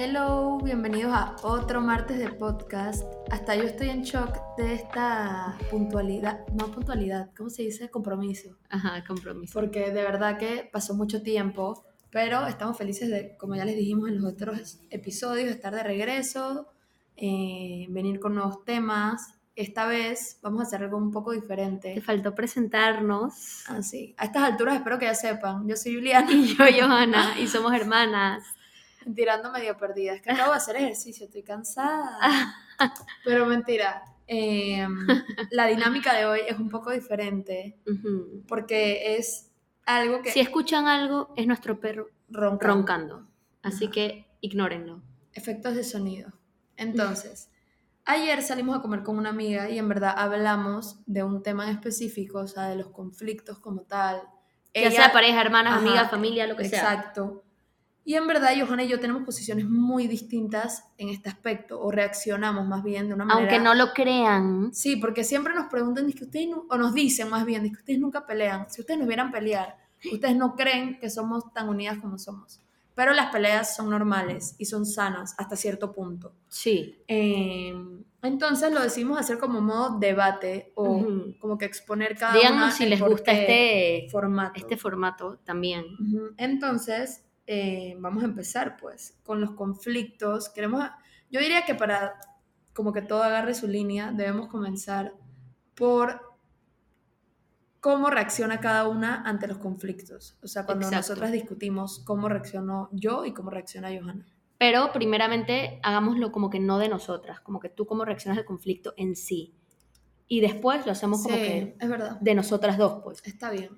Hello, bienvenidos a otro martes de podcast. Hasta yo estoy en shock de esta puntualidad, no puntualidad, ¿cómo se dice? Compromiso. Ajá, compromiso. Porque de verdad que pasó mucho tiempo, pero estamos felices de, como ya les dijimos en los otros episodios, estar de regreso, eh, venir con nuevos temas. Esta vez vamos a hacer algo un poco diferente. Te faltó presentarnos. Ah, sí. A estas alturas espero que ya sepan. Yo soy Juliana. Y yo, Johanna, y somos hermanas. Tirando medio perdida. Es que acabo de hacer ejercicio, estoy cansada. Pero mentira. Em, la dinámica de hoy es un poco diferente porque es algo que Si escuchan algo, es nuestro perro ronca. roncando. Así que ignórenlo. Efectos de sonido. Entonces, ayer salimos a comer con una amiga y en verdad hablamos de un tema en específico, o sea, de los conflictos como tal. Ya Ella- sea pareja, hermanas, amigas, familia, lo que sea. Exacto. Y en verdad, Johanna y yo tenemos posiciones muy distintas en este aspecto, o reaccionamos más bien de una manera... Aunque no lo crean, Sí, porque siempre nos preguntan, "Dice que ustedes nu-", o nos dicen más bien, "Dice que ustedes nunca pelean. Si ustedes nos vieran pelear, ustedes no creen que somos tan unidas como somos. Pero las peleas son normales y son sanas hasta cierto punto. sí. Eh, entonces lo decidimos hacer como modo debate o Ujú. como que exponer cada Díganos una si les gusta este, formato. este formato también. Ujú. Entonces, eh, vamos a empezar pues con los conflictos. Queremos, yo diría que para como que todo agarre su línea, debemos comenzar por cómo reacciona cada una ante los conflictos. O sea, cuando Exacto. nosotras discutimos cómo reaccionó yo y cómo reacciona Johanna. Pero primeramente hagámoslo como que no de nosotras, como que tú cómo reaccionas al conflicto en sí. Y después lo hacemos como Sí, que es verdad. de nosotras dos, pues. Está bien.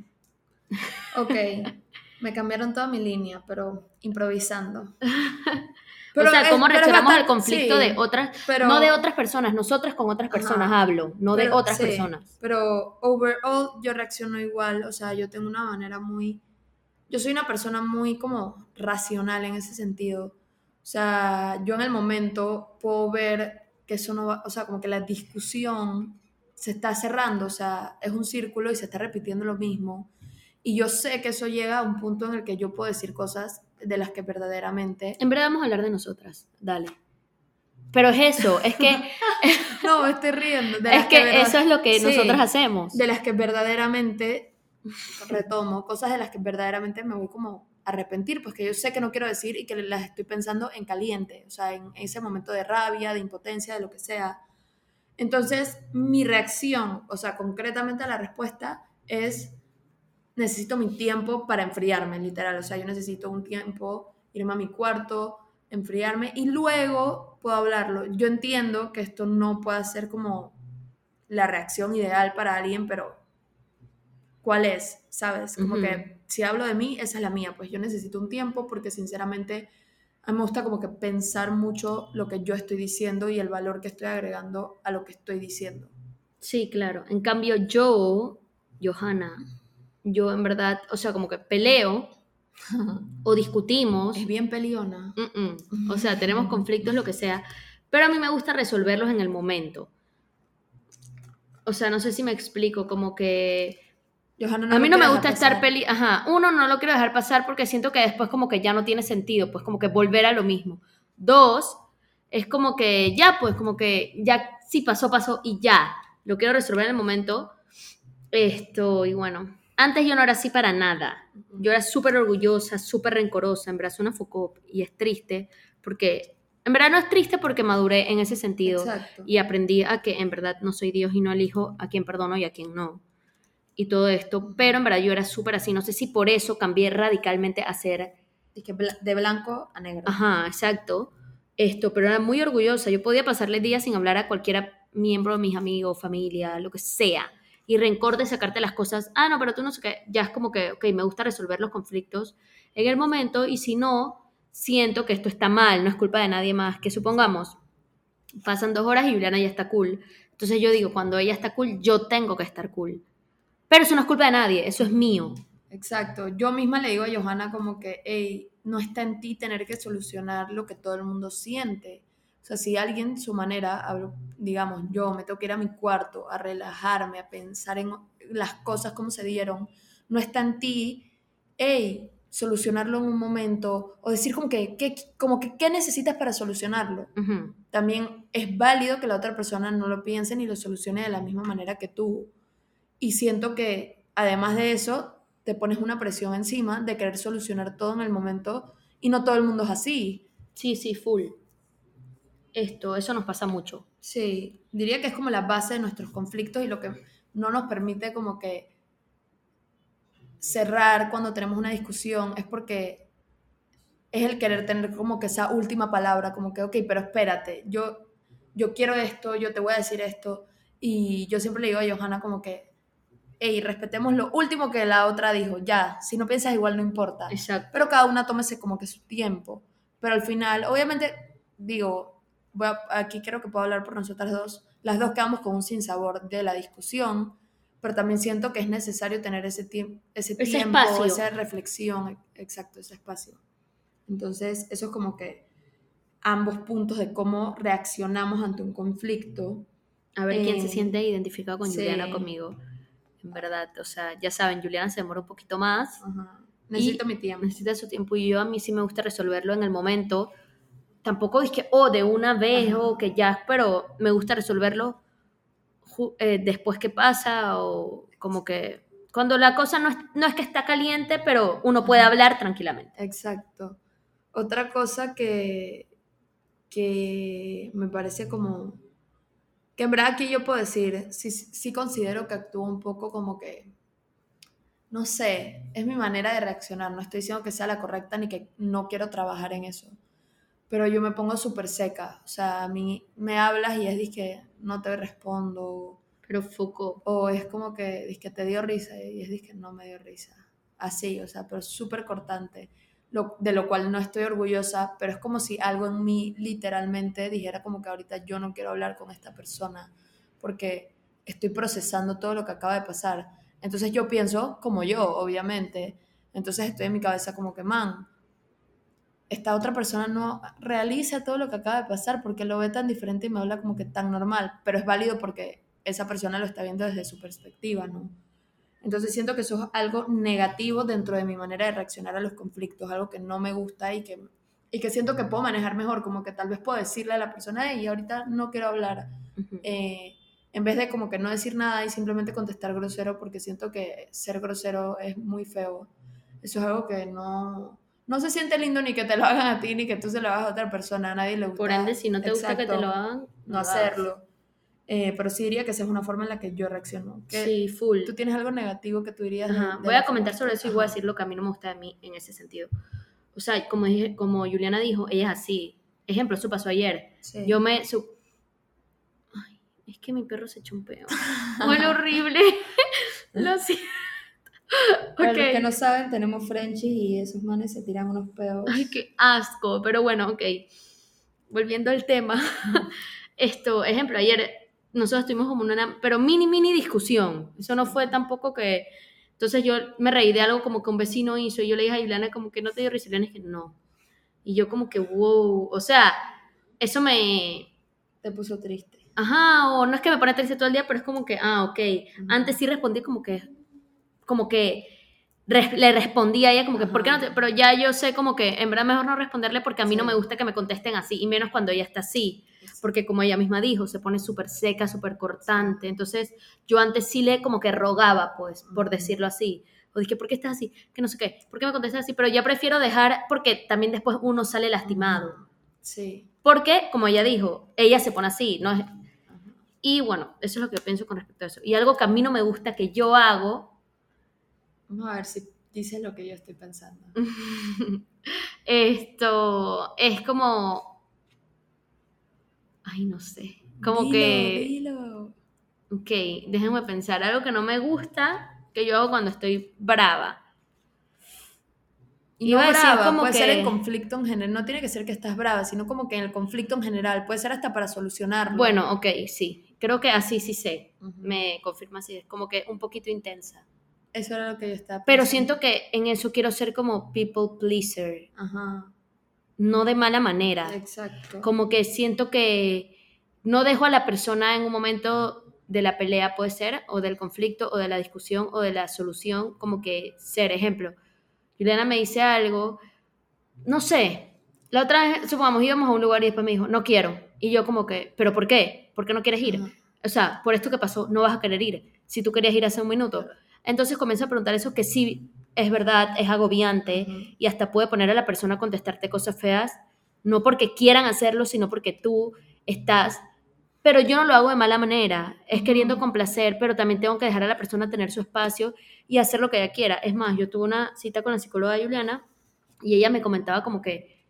Ok, me cambiaron toda mi línea, pero improvisando. o sea, es- cómo pero reaccionamos al conflicto sí, de otras, pero- no de otras personas, nosotras con otras personas Ajá. hablo, no de Pero- otras sí, personas. Pero overall yo reacciono igual, o sea, yo tengo una manera muy... Yo soy una persona muy como racional en ese sentido. O sea, yo en el momento puedo ver que eso no va, o sea, como que la discusión se está cerrando, o sea, es un círculo y se está repitiendo lo mismo. Y yo sé que eso llega a un punto en el que yo puedo decir cosas de las que verdaderamente... En verdad vamos a hablar de nosotras, dale. Pero es eso, es que, No, me estoy riendo. de es que verdad- eso es lo que Sí. nosotras hacemos. de las que verdaderamente retomo, cosas de las que verdaderamente me voy como a arrepentir, pues que yo sé que no quiero decir y que las estoy pensando en caliente, o sea, en ese momento de rabia, de impotencia, de lo que sea. Entonces, mi reacción, o sea, concretamente a la respuesta es, necesito mi tiempo para enfriarme, literal, o sea, yo necesito un tiempo, irme a mi cuarto, enfriarme y luego puedo hablarlo. Yo entiendo que esto no puede ser como la reacción ideal para alguien, pero ¿cuál es? ¿Sabes? Como que si hablo de mí, esa es la mía, pues yo necesito un tiempo porque sinceramente a mí me gusta como que pensar mucho lo que yo estoy diciendo y el valor que estoy agregando a lo que estoy diciendo. Sí, claro. En cambio, yo, Johanna, yo en verdad, o sea, como que peleo o discutimos. Es bien peliona. Mm-mm. O sea, tenemos conflictos, lo que sea, pero a mí me gusta resolverlos en el momento. O sea, no sé si me explico, como que Johanna a mí no me gusta estar peli, ajá, uno no lo quiero dejar pasar porque siento que después como que ya no tiene sentido, pues como que volver a lo mismo. Dos, es como que ya, pues como que ya sí pasó, pasó y ya, lo quiero resolver en el momento. Esto, y bueno, antes yo no era así para nada. Yo era súper orgullosa, súper rencorosa, en verdad soy una focop y es triste porque, en verdad no es triste porque maduré en ese sentido Exacto. y aprendí a que en verdad no soy Dios y no elijo a quien perdono y a quien no. Y todo esto, pero en verdad yo era súper así, no sé si por eso cambié radicalmente a ser, que de blanco a negro. ajá, exacto, esto, pero era muy orgullosa, yo podía pasarle días sin hablar a cualquier miembro de mis amigos, familia, lo que sea, y rencor de sacarte las cosas, ah, no, pero tú no sé qué, ya es como que, ok, me gusta resolver los conflictos en el momento, y si no, siento que esto está mal, no es culpa de nadie más, que supongamos, pasan dos horas y Juliana ya está cool, entonces yo digo, cuando ella está cool, yo tengo que estar cool. Pero eso no es culpa de nadie, eso es mío. Exacto. Yo misma le digo a Johanna como que, hey, no está en ti tener que solucionar lo que todo el mundo siente. O sea, si alguien, su manera, hablo- digamos, yo me tengo que ir a mi cuarto a relajarme, a pensar en las cosas como se dieron, no está en ti, hey, solucionarlo en un momento o decir como que, ¿qué, como que, ¿qué necesitas para solucionarlo? También es válido que la otra persona no lo piense ni lo solucione de la misma manera que tú. Y siento que además de eso, te pones una presión encima de querer solucionar todo en el momento y no todo el mundo es así. Sí, sí, full. Esto, eso nos pasa mucho. Sí, diría que es como la base de nuestros conflictos y lo que no nos permite como que cerrar cuando tenemos una discusión es porque es el querer tener como que esa última palabra, como que, ok, pero espérate, yo, yo quiero esto, yo te voy a decir esto. Y yo siempre le digo a Johanna como que, hey, respetemos lo último que la otra dijo, ya, si no piensas igual no importa. Exacto. Pero cada una tómese como que su tiempo. Pero al final, obviamente, digo, voy a- aquí creo que puedo hablar por nosotras dos, las dos quedamos con un sinsabor de la discusión, pero también siento que es necesario tener ese, tiemp- ese Ese tiempo, espacio. esa reflexión, exacto, ese espacio. Entonces, eso es como que ambos puntos de cómo reaccionamos ante un conflicto. A ver quién Eh, se siente identificado con sí. Juliana conmigo. En verdad, o sea, ya saben, Juliana se demora un poquito más, Ajá. Necesito mi tiempo. necesita su tiempo y yo a mí sí me gusta resolverlo en el momento. Tampoco es que, oh, de una vez o que ya, pero me gusta resolverlo eh, después que pasa o como que cuando la cosa no es, no es que está caliente, pero uno puede hablar tranquilamente. Exacto. Otra cosa que, que me parece como, que en verdad aquí yo puedo decir, sí, sí considero que actúo un poco como que, no sé, es mi manera de reaccionar, no estoy diciendo que sea la correcta ni que no quiero trabajar en eso, pero yo me pongo súper seca, o sea, a mí me hablas y es que no te respondo, Pero foco. o es como que, que te dio risa y es que no me dio risa. Así, o sea, pero súper cortante. Lo, de lo cual no estoy orgullosa, pero es como si algo en mí literalmente dijera como que ahorita yo no quiero hablar con esta persona porque estoy procesando todo lo que acaba de pasar. Entonces yo pienso como yo, obviamente. Entonces estoy en mi cabeza como que, man, esta otra persona no realiza todo lo que acaba de pasar porque lo ve tan diferente y me habla como que tan normal, pero es válido porque esa persona lo está viendo desde su perspectiva, ¿no? Entonces siento que eso es algo negativo dentro de mi manera de reaccionar a los conflictos, algo que no me gusta y que, y que siento que puedo manejar mejor, como que tal vez puedo decirle a la persona, y ahorita no quiero hablar, eh, en vez de como que no decir nada y simplemente contestar grosero, porque siento que ser grosero es muy feo. Eso es algo que no, no se siente lindo ni que te lo hagan a ti, ni que tú se lo hagas a otra persona, a nadie le gusta. Por ende, si no te gusta que te lo hagan, no hacerlo. Eh, pero sí diría que esa es una forma en la que yo reacciono. Que Sí, full. ¿Tú tienes algo negativo que tú dirías? Ajá, de Voy a comentar forma? sobre eso y voy a decir lo que a mí no me gusta de mí en ese sentido. O sea, como, dije- como Juliana dijo, ella es así. Ejemplo, eso pasó ayer. Sí. Yo me... su- Ay, es que mi perro se echó un peo. Fue horrible. lo siento. Para los Ok. que no saben, tenemos Frenchies y esos manes se tiran unos pedos. Ay, qué asco. Pero bueno, ok. Volviendo al tema. Esto, ejemplo, ayer nosotros tuvimos como una, pero mini, mini discusión. Eso no fue tampoco que... Entonces yo me reí de algo como que un vecino hizo y yo le dije a Ileana como que no te dio risa. Y Ileana es que no. Y yo como que, wow. O sea, eso me... Te puso triste. Ajá, o no es que me pone triste todo el día, pero es como que, ah, ok. Antes sí respondí como que, como que res- le respondí a ella como que, ¿por qué no te? Pero ya yo sé como que en verdad mejor no responderle porque a mí no me gusta que me contesten así, y menos cuando ella está así, porque como ella misma dijo, se pone súper seca, súper cortante. Entonces yo antes sí le como que rogaba, pues, por decirlo así. O dije, ¿por qué estás así? Que no sé qué, ¿por qué me contestas así? Pero ya prefiero dejar, porque también después uno sale lastimado. Sí. Porque, como ella dijo, ella se pone así, ¿no? es- Ajá. y bueno, eso es lo que pienso con respecto a eso. Y algo que a mí no me gusta que yo hago, Vamos a ver si dices lo que yo estoy pensando. esto es como, ay, no sé, como Dilo, que, dilo. ok, déjenme pensar, algo que no me gusta que yo hago cuando estoy brava. Y no decir brava, como puede ser en conflicto en general. No tiene que ser que estás brava, sino como que en el conflicto en general. Puede ser hasta para solucionarlo. Bueno, ok, sí, creo que así sí sé, me confirma así, es como que un poquito intensa. Eso era lo que yo estaba Pero pensando. siento que en eso quiero ser como people pleaser, Ajá. no de mala manera. Exacto. como que siento que no dejo a la persona en un momento de la pelea, puede ser, o del conflicto, o de la discusión, o de la solución, como que ser ejemplo. Juliana me dice algo, no sé, la otra vez, supongamos, íbamos a un lugar y después me dijo, no quiero. Y yo como que, ¿pero por qué? ¿Por qué no quieres ir? Ajá. O sea, por esto que pasó, no vas a querer ir. Si tú querías ir hace un minuto. Entonces comienzo a preguntar eso que sí es verdad, es agobiante y hasta puede poner a la persona a contestarte cosas feas, no porque quieran hacerlo, sino porque tú estás... Pero yo no lo hago de mala manera, es queriendo complacer, pero también tengo que dejar a la persona tener su espacio y hacer lo que ella quiera. Es más, yo tuve una cita con la psicóloga Juliana y ella me comentaba como que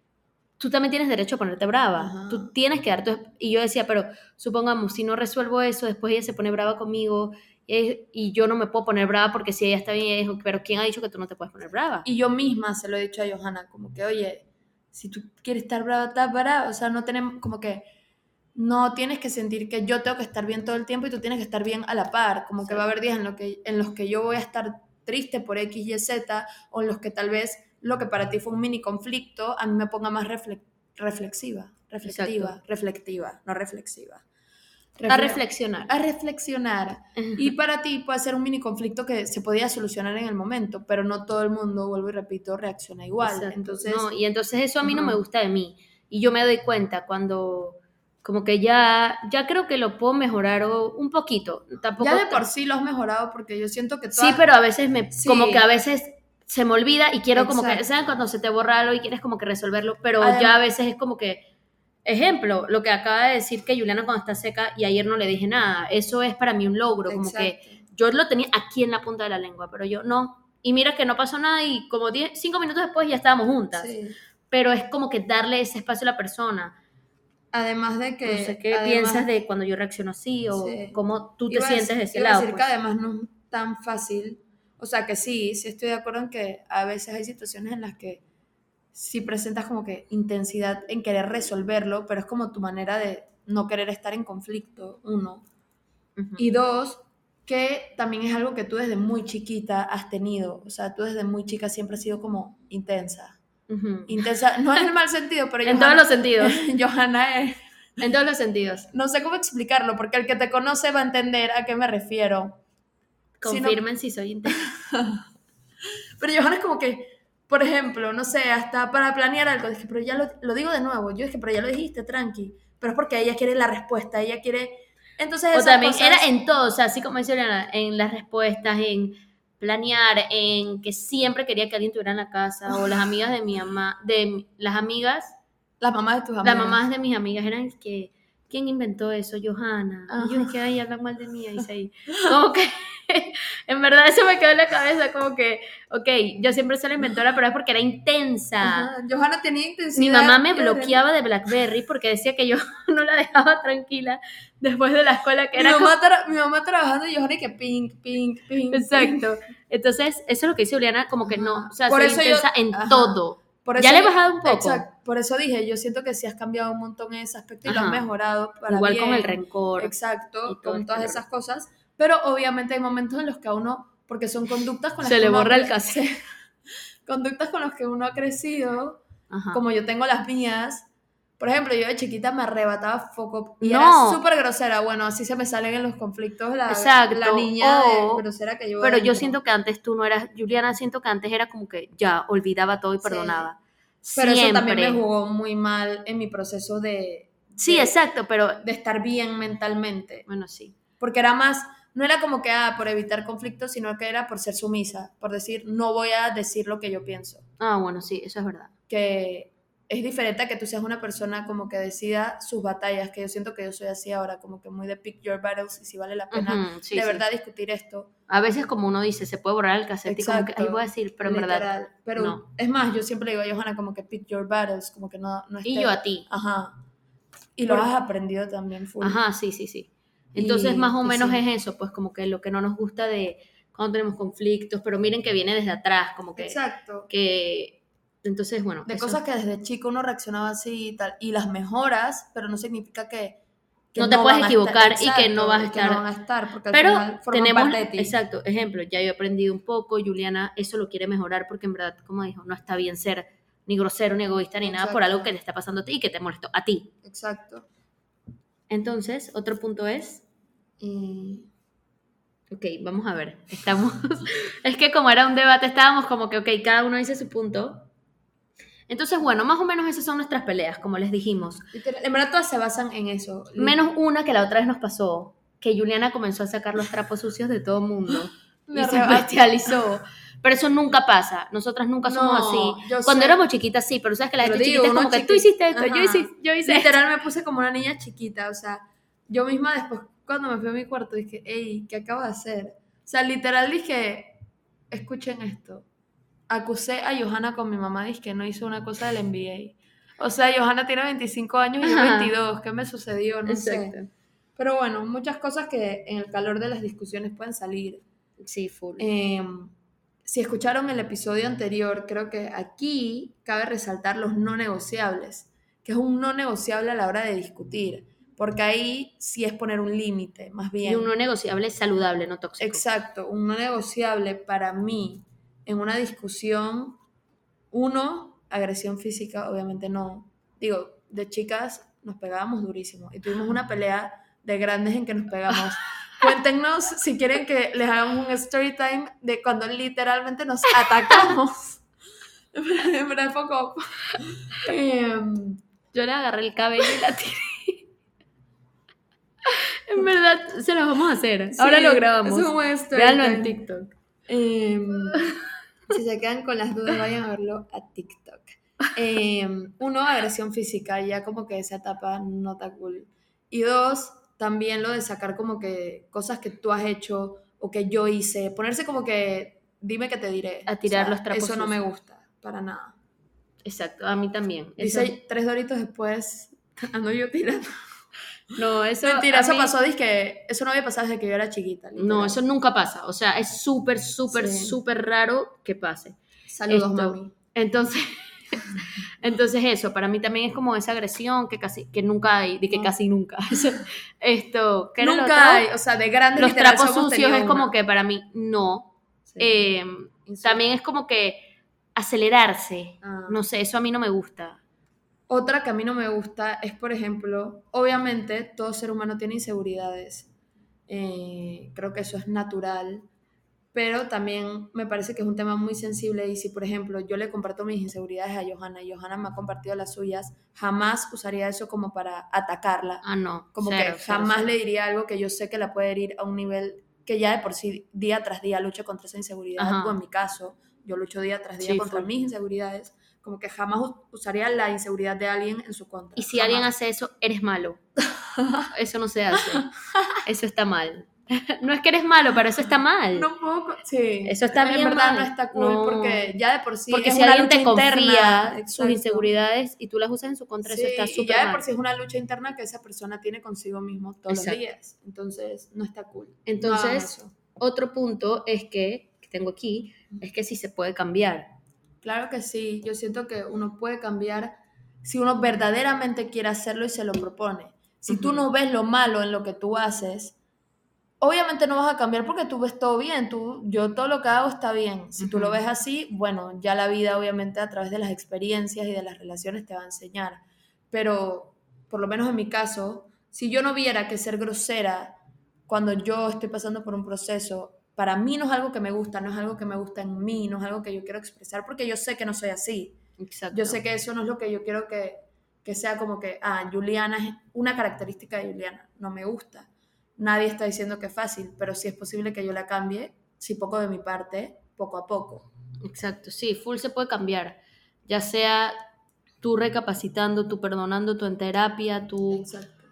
tú también tienes derecho a ponerte brava, Ajá. tú tienes que dar tu... Y yo decía, pero supongamos, si no resuelvo eso, después ella se pone brava conmigo eh, y yo no me puedo poner brava porque si ella está bien, ella dijo, pero ¿quién ha dicho que tú no te puedes poner brava? Y yo misma se lo he dicho a Johanna, como que, oye, si tú quieres estar brava, estás brava. O sea, no tenemos, como que, no tienes que sentir que yo tengo que estar bien todo el tiempo y tú tienes que estar bien a la par. Como que va a haber días en, lo que, en los que yo voy a estar triste por X, Y, Z, o en los que tal vez lo que para ti fue un mini conflicto, a mí me ponga más refle- reflexiva, reflectiva, Exacto. reflectiva, no reflexiva. A Refle- reflexionar. a reflexionar. Y para ti puede ser un mini conflicto que se podía solucionar en el momento, pero no todo el mundo, vuelvo y repito, reacciona igual. Exacto. Entonces, No, y entonces eso a mí no me gusta de mí. Y yo me doy cuenta cuando como que ya, ya creo que lo puedo mejorar un poquito. Tampoco ya de por sí lo has mejorado porque yo siento que Sí, pero a veces me, Sí. como que a veces se me olvida y quiero como que. ¿saben? Cuando se te borra algo y quieres como que resolverlo, pero ya a veces es como que, ejemplo, lo que acaba de decir que Juliana cuando está seca y ayer no le dije nada, eso es para mí un logro, como que yo lo tenía aquí en la punta de la lengua, pero yo no. Y mira que no pasó nada y como 10, cinco minutos después ya estábamos juntas. Sí. Pero es como que darle ese espacio a la persona. Además de que... No sé qué además- piensas de cuando yo reacciono así o Sí. cómo tú te iba sientes de ese iba a lado. decir pues. que además no es tan fácil. O sea, que sí, sí estoy de acuerdo en que a veces hay situaciones en las que sí presentas como que intensidad en querer resolverlo, pero es como tu manera de no querer estar en conflicto, uno. Y dos, que también es algo que tú desde muy chiquita has tenido. O sea, tú desde muy chica siempre has sido como intensa. Intensa, no en el mal sentido, pero En todos los sentidos. Johanna es... En todos los sentidos. No sé cómo explicarlo, porque el que te conoce va a entender a qué me refiero. Si no- Confirmen si soy intensa. Pero Johanna es como que, por ejemplo, no sé, hasta para planear algo, dije, pero ya lo, lo digo de nuevo, yo dije, pero ya lo dijiste, tranqui. Pero es porque ella quiere la respuesta, ella quiere... Entonces O también cosas- era en todo, o sea, así como dice Oriana, en las respuestas, en planear, en que siempre quería que alguien tuviera en la casa, o las amigas de mi mamá, de las amigas, Las mamás de tus las amigas. mamás de mis amigas eran que, ¿quién inventó eso? Johanna. Y yo dije, ay, hablan mal de mí, ahí. Como que, en verdad eso me quedó en la cabeza, como que, ok, yo siempre soy la inventora, pero es porque era intensa. Ajá, Johanna tenía intensidad. Mi mamá me bloqueaba de Blackberry porque decía que yo no la dejaba tranquila después de la escuela, que Mi era como- mamá, tra- mi mamá trabajando y Johanna y que pink, pink, pink. Exacto. Entonces, eso es lo que dice Juliana, como que no, Ajá. o sea, Por soy eso yo- intensa en ajá. todo. Por eso Ya le he bajado un poco. Exacto. Por eso dije, yo siento que sí has cambiado un montón en ese aspecto y lo has Ajá. mejorado para Igual con bien. el rencor. Exacto, con este todas esas cosas. Pero obviamente hay momentos en los que a uno, porque son conductas con las Se que le uno borra el cassette. Conductas con las que uno ha crecido, Ajá. como yo tengo las mías. Por ejemplo, yo de chiquita me arrebataba foco y No. era súper grosera. Bueno, así se me salen en los conflictos la, Exacto. la niña O- de grosera que yo Pero yo siento que antes tú no eras, Juliana, siento que antes era como que ya olvidaba todo y Sí. perdonaba. Pero eso también Siempre. me jugó muy mal en mi proceso de, Sí, de- exacto, pero de estar bien mentalmente. bueno, sí. Porque era más, no era como que ah, por evitar conflictos, sino que era por ser sumisa, por decir, no voy a decir lo que yo pienso. Ah, bueno, sí, eso es verdad. Que es diferente a que tú seas una persona como que decida sus batallas, que yo siento que yo soy así ahora, como que muy de pick your battles y si vale la pena Ujú, sí, de sí. verdad discutir esto. A veces como uno dice, se puede borrar el cassette y como que, Exacto. ahí voy a decir, pero en verdad. literal. Pero no. es más, yo siempre le digo a Johanna como que pick your battles, como que no, no Y yo a ti. Ajá. Y lo has aprendido también full. Ajá, sí, sí, sí. Entonces, Y- más o menos sí. es eso, pues como que lo que no nos gusta de cuando tenemos conflictos, pero miren que viene desde atrás, como que... Exacto. que entonces, bueno. De eso- cosas que desde chico uno reaccionaba así y tal, y las mejoras, pero no significa que, que No te puedes equivocar estar- y que no vas a estar- no van a estar, porque al Pero final forman tenemos, parte de ti. exacto, ejemplo, ya yo he aprendido un poco, Juliana eso lo quiere mejorar porque en verdad, como dijo, no está bien ser ni grosero, ni egoísta, ni nada por algo que le está pasando a ti y que te molestó a ti. Exacto. Entonces, otro punto es, Y Ok, vamos a ver. Estamos. es que como era un debate, estábamos como que, ok, cada uno dice su punto. Entonces, bueno, más o menos esas son nuestras peleas, como les dijimos. Literal, En verdad todas se basan en eso. Menos una que la otra vez nos pasó, que Juliana comenzó a sacar los trapos sucios de todo el mundo Me y se bestializó. Pero eso nunca pasa. Nosotras nunca somos No, así. Cuando sé. éramos chiquitas, sí, pero sabes que la gente digo, chiquita es como que tú hiciste esto, yo hice, yo hice esto. Literal me puse como una niña chiquita, o sea, yo misma después cuando me fui a mi cuarto dije, hey, ¿qué acabo de hacer? O sea, literal dije, escuchen esto. Acusé a Johanna con mi mamá, dije que no hizo una cosa del NBA. O sea, Johanna tiene 25 años y yo Ajá. 22, ¿qué me sucedió? No sé. Exacto. Pero bueno, muchas cosas que en el calor de las discusiones pueden salir. Sí, full. Eh, si escucharon el episodio anterior, creo que aquí cabe resaltar los no negociables, que es un no negociable a la hora de discutir, porque ahí sí es poner un límite, más bien. y un no negociable saludable, no tóxico. Exacto, un no negociable para mí en una discusión, uno, agresión física, obviamente no. Digo, de chicas nos pegábamos durísimo y tuvimos una pelea de grandes en que nos pegamos. Cuéntenos si quieren que les hagamos un story time de cuando literalmente nos atacamos. En verdad, poco. Em, Yo le agarré el cabello y la tiré. en verdad, se los vamos a hacer. Ahora sí, lo grabamos. Es un buen story Véanlo en. TikTok. Em, si se quedan con las dudas, vayan a verlo a TikTok. Em, uno, agresión física, ya como que esa etapa no está cool. Y dos, también lo de sacar como que cosas que tú has hecho o que yo hice, ponerse como que, dime que te diré. A tirar los trapos Eso no me gusta, para nada. Exacto, a mí también. Eso- Dice tres doritos después, ando yo tirando. no, eso. Mentira, eso mí- pasó, que eso no había pasado desde que yo era chiquita. No, eso nunca pasa. O sea, es súper, súper, Sí. súper raro que pase. Saludos, esto- mami. Entonces, entonces eso, para mí también es como esa agresión que casi, que nunca hay, de que No. casi nunca. Esto, ¿qué era lo Nunca hay, o sea, de grandes Los trapos sucios es como una. que para mí no. Sí. Eh, Insulto. también es como que acelerarse. Ah. No sé, eso a mí no me gusta. Otra que a mí no me gusta es, por ejemplo, obviamente todo ser humano tiene inseguridades. Eh, creo que eso es natural, pero también me parece que es un tema muy sensible y si, por ejemplo, yo le comparto mis inseguridades a Johanna y Johanna me ha compartido las suyas, jamás usaría eso como para atacarla. Ah, no. Como cero, que jamás cero. le diría algo que yo sé que la puede herir a un nivel que ya de por sí día tras día lucha contra esa inseguridad. Ajá. O en mi caso, yo lucho día tras día Sí, contra mis inseguridades. Como que jamás usaría la inseguridad de alguien en su contra. Y si Jamás. alguien hace eso, eres malo. Eso no se hace. Eso está mal. No es que eres malo, pero eso está mal. No puedo. Sí. Eso está en bien verdad mal. no está cool No. porque ya de por sí. Porque es si una alguien te lucha confía interna. sus inseguridades y tú las usas en su contra, Sí, eso está y súper ya de por sí es una lucha interna que esa persona tiene consigo mismo todos Exacto. los días. Entonces, no está cool. Entonces, otro punto es que, que tengo aquí, es que sí se puede cambiar. Claro que sí, yo siento que uno puede cambiar si uno verdaderamente quiere hacerlo y se lo propone. Si tú no ves lo malo en lo que tú haces, obviamente no vas a cambiar porque tú ves todo bien, tú, yo todo lo que hago está bien. Si tú lo ves así, bueno, ya la vida obviamente a través de las experiencias y de las relaciones te va a enseñar. Pero por lo menos en mi caso, si yo no viera que ser grosera cuando yo estoy pasando por un proceso, para mí no es algo que me gusta, no es algo que me gusta en mí, no es algo que yo quiero expresar, porque yo sé que no soy así. Exacto. Yo sé que eso no es lo que yo quiero que, que sea como que, ah, Juliana es una característica de Juliana, no me gusta. Nadie está diciendo que es fácil, pero sí es posible que yo la cambie, si poco de mi parte, poco a poco. Exacto, sí, full se puede cambiar. Ya sea tú recapacitando, tú perdonando, tú en terapia, tú, Exacto.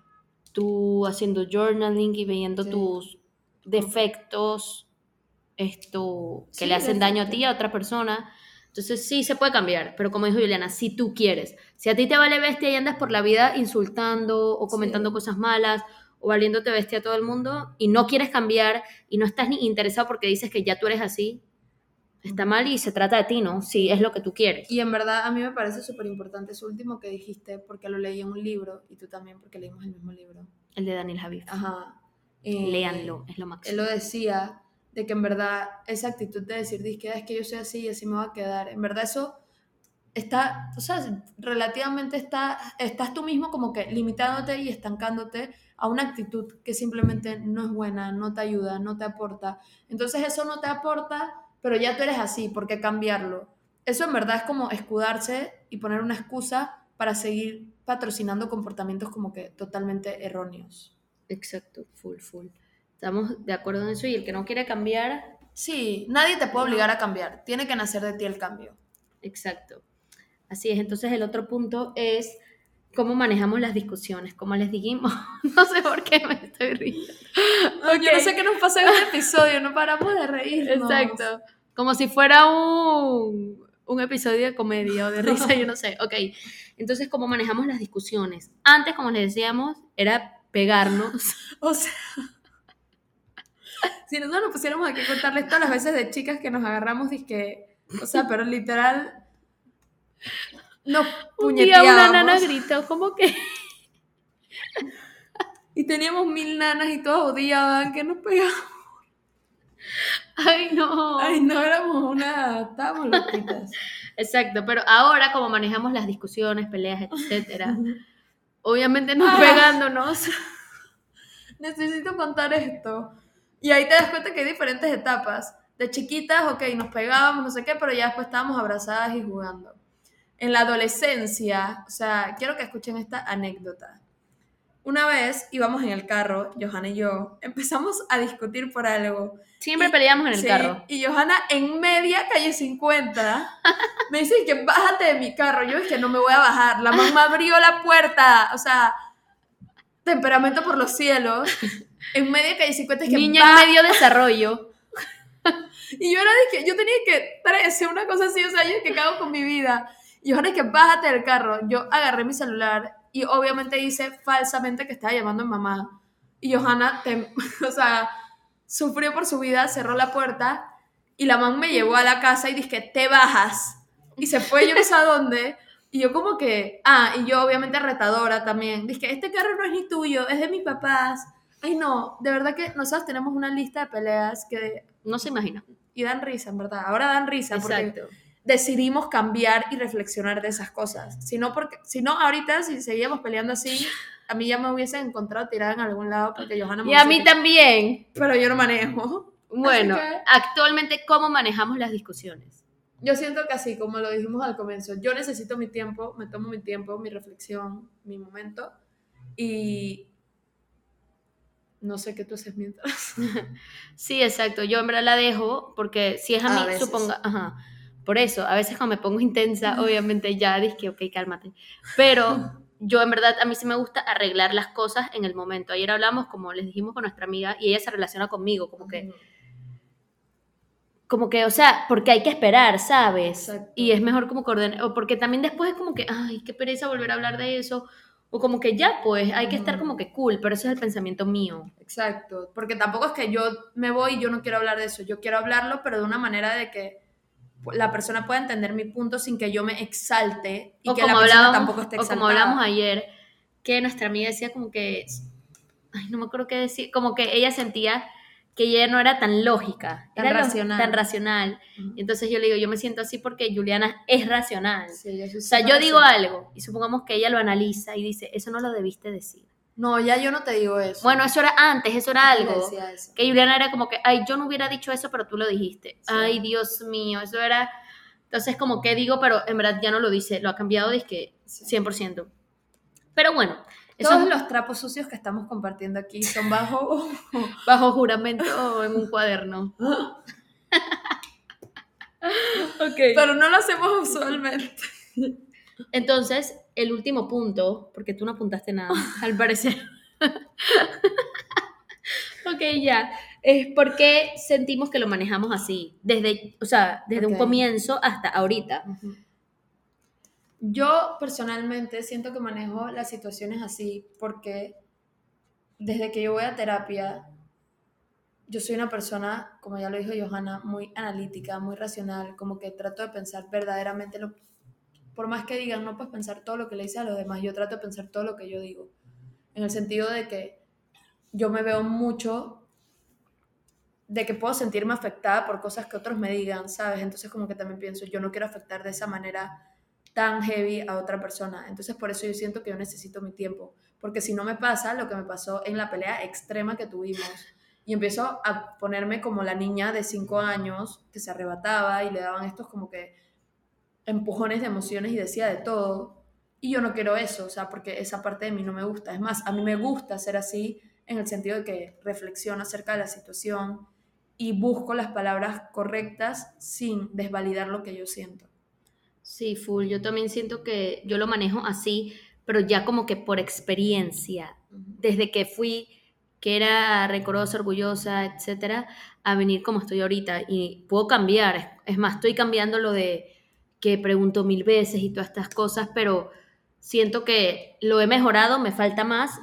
tú haciendo journaling y viendo Sí. tus defectos esto que Sí, le hacen daño a ti a otra persona. Entonces sí se puede cambiar, pero como dijo Juliana, si tú quieres, si a ti te vale bestia y andas por la vida insultando o comentando Sí. cosas malas o valiéndote bestia a todo el mundo y no quieres cambiar y no estás ni interesado porque dices que ya tú eres así, está mal y se trata de ti, ¿no? Si es lo que tú quieres. Y en verdad a mí me parece súper importante eso último que dijiste, porque lo leí en un libro, y tú también, porque leímos el mismo libro. El de Daniel Javid. Ajá. Eh, Léanlo, es lo Él máximo. lo decía, de que en verdad esa actitud de decir, "Disque, es que yo soy así y así me va a quedar, en verdad eso está, o sea, relativamente está, estás tú mismo como que limitándote y estancándote a una actitud que simplemente no es buena, no te ayuda, no te aporta. Entonces eso no te aporta, pero ya tú eres así, ¿por qué cambiarlo? Eso en verdad es como escudarse y poner una excusa para seguir patrocinando comportamientos como que totalmente erróneos. Exacto, full, full. Estamos de acuerdo en eso y el que no quiere cambiar... Sí, nadie te puede obligar a cambiar, tiene que nacer de ti el cambio. Exacto. Así es, entonces el otro punto es cómo manejamos las discusiones, como les dijimos, no sé por qué me estoy riendo. Yo no sé qué nos pasa en este episodio, no paramos de reírnos. Exacto, como si fuera un, un episodio de comedia o de risa, yo no sé. Ok, entonces, ¿cómo manejamos las discusiones? Antes, como les decíamos, era pegarnos. O sea, si nosotros nos pusiéramos aquí a contarles todas las veces de chicas que nos agarramos, que, o sea, pero literal, nos Un día una nana gritó, como que... y teníamos mil nanas y todas odiaban que nos pegábamos. Ay, no. Ay, no, éramos una... Estábamos loquitas. Exacto, pero ahora como manejamos las discusiones, peleas, etcétera, obviamente no pegándonos. Necesito contar esto. Y ahí te das cuenta que hay diferentes etapas. De chiquitas, ok, nos pegábamos, no sé qué, pero ya después estábamos abrazadas y jugando. En la adolescencia, o sea, quiero que escuchen esta anécdota. Una vez íbamos en el carro, Johanna y yo, empezamos a discutir por algo. Siempre peleamos en el Sí, carro. Y Johanna en media calle 50 me dice que bájate de mi carro. Yo es que no me voy a bajar. La mamá abrió la puerta. O sea, temperamento por los cielos. En media calle 50 es que Niña en medio desarrollo. Y yo era de que yo tenía que 13, una cosa así, o sea, yo que cago con mi vida. Y Johanna es que bájate del carro. Yo agarré mi celular y obviamente hice falsamente que estaba llamando a mi mamá. Y Johanna, o sea, sufrió por su vida, cerró la puerta y la mamá me llevó a la casa y dije que te bajas. Y se fue yo no sé a dónde. Y yo como que, ah, y yo obviamente retadora también. Dije, este carro no es ni tuyo, es de mis papás. Ay, no, de verdad que nosotros tenemos una lista de peleas que No se imagina. y dan risa, en verdad. Ahora dan risa porque Exacto. Decidimos cambiar y reflexionar de esas cosas. Si no, porque, si no ahorita, si seguíamos peleando así, a mí ya me hubiesen encontrado tirada en algún lado porque Johanna me Y a mí dicho, también. Pero yo no manejo. Bueno, que- actualmente, ¿cómo manejamos las discusiones? Yo siento que así, como lo dijimos al comienzo, yo necesito mi tiempo, me tomo mi tiempo, mi reflexión, mi momento y no sé qué tú haces mientras. Sí, exacto. Yo en verdad la dejo porque si es a A mí, veces. suponga, ajá. Por eso, a veces cuando me pongo intensa, obviamente ya dije, ok, cálmate. Pero yo en verdad, a mí sí me gusta arreglar las cosas en el momento. Ayer hablamos, como les dijimos con nuestra amiga, y ella se relaciona conmigo, como que, como que, o sea, porque hay que esperar, ¿sabes? Exacto. Y es mejor como coordinar, o porque también después es como que, ay, qué pereza volver a hablar de eso, o como que ya, pues, hay que estar como que cool, pero ese es el pensamiento mío. Exacto, porque tampoco es que yo me voy y yo no quiero hablar de eso, yo quiero hablarlo, pero de una manera de que la persona pueda entender mi punto sin que yo me exalte y o que la persona tampoco esté o exaltada. como hablamos ayer, que nuestra amiga decía como que, ay, no me acuerdo qué decir, como que ella sentía que ella no era tan lógica, Tan era racional. tan racional. Entonces yo le digo, yo me siento así porque Juliana es racional. Sí, O sea, yo digo algo y supongamos que ella lo analiza y dice, eso no lo debiste decir. No, ya yo no te digo eso. Bueno, eso era antes, eso era algo. decía eso. Que Juliana era como que, ay, yo no hubiera dicho eso, pero tú lo dijiste. Sí. Ay, Dios mío, eso era... Entonces, como que digo, pero en verdad ya no lo dice, lo ha cambiado, que Sí. 100%. Pero bueno, eso Todos los trapos sucios que estamos compartiendo aquí son bajo... bajo juramento en un cuaderno. ok. pero no lo hacemos usualmente. Entonces, el último punto, porque tú no apuntaste nada, al parecer. ok, ya. Es porque sentimos que lo manejamos así, desde, o sea, desde un comienzo hasta ahorita. Yo personalmente siento que manejo las situaciones así porque desde que yo voy a terapia, yo soy una persona, como ya lo dijo Johanna, muy analítica, muy racional, como que trato de pensar verdaderamente lo... Por más que digan, no puedes pensar todo lo que le dices a los demás, yo trato de pensar todo lo que yo digo. En el sentido de que yo me veo mucho de que puedo sentirme afectada por cosas que otros me digan, ¿sabes? Entonces como que también pienso, yo no quiero afectar de esa manera tan heavy a otra persona. Entonces por eso yo siento que yo necesito mi tiempo, porque si no me pasa lo que me pasó en la pelea extrema que tuvimos y empiezo a ponerme como la niña de cinco años que se arrebataba y le daban estos como que empujones de emociones y decía de todo. Y yo no quiero eso, o sea, porque esa parte de mí no me gusta. Es más, a mí me gusta ser así en el sentido de que reflexiono acerca de la situación y busco las palabras correctas sin desvalidar lo que yo siento. Sí, full. Yo también siento que yo lo manejo así, pero ya como que por experiencia. Desde que fui que era rencorosa, orgullosa, etcétera, a venir como estoy ahorita. Y puedo cambiar. Es más, estoy cambiando lo de que pregunto mil veces y todas estas cosas, pero siento que lo he mejorado, me falta más.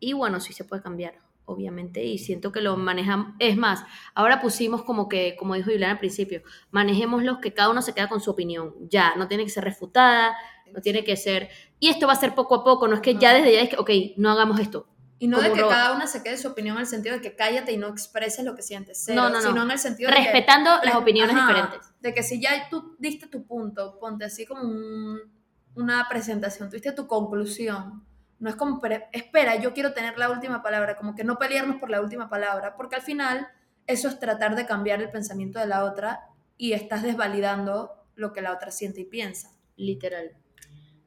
Y bueno, sí se puede cambiar, obviamente, y siento que lo manejamos. Es más, ahora pusimos como que, como dijo Juliana al principio, manejemos los que cada uno se queda con su opinión. Ya, no tiene que ser refutada, no tiene que ser. Y esto va a ser poco a poco, no es que ya desde ya es que, ok, no hagamos esto y no de que cada una se quede su opinión en el sentido de que cállate y no expreses lo que sientes, no, no, sino en el sentido Respetando de que, las opiniones diferentes. De que si ya tú diste tu punto, ponte así como una presentación, tuviste tu conclusión. No es como, espera, yo quiero tener la última palabra, como que no pelearnos por la última palabra, porque al final eso es tratar de cambiar el pensamiento de la otra y estás desvalidando lo que la otra siente y piensa. Literal.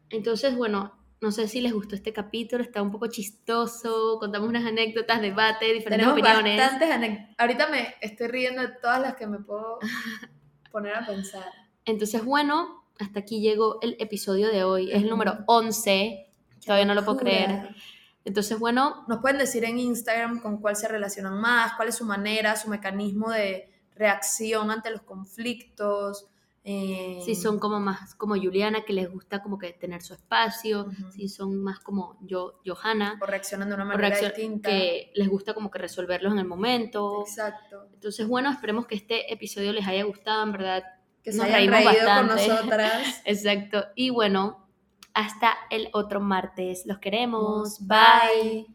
Entonces, bueno, no sé si les gustó este capítulo, está un poco chistoso, contamos unas anécdotas, debate, diferentes Tenemos opiniones. Bastantes Ahorita me estoy riendo de todas las que me puedo poner a pensar. Entonces, bueno, hasta aquí llegó el episodio de hoy. Es el número 11. Todavía no lo puedo creer. Entonces, bueno. Nos pueden decir en Instagram con cuál se relacionan más, cuál es su manera, su mecanismo de reacción ante los conflictos si son como más como Juliana, que les gusta como que tener su espacio, si son más como yo, Johanna. O reaccionan de una manera distinta. Que les gusta como que resolverlos en el momento. Exacto. Entonces, bueno, esperemos que este episodio les haya gustado, en verdad. Que se hayan reído con nosotras. Exacto. Y bueno, hasta el otro martes. Los queremos. Bye.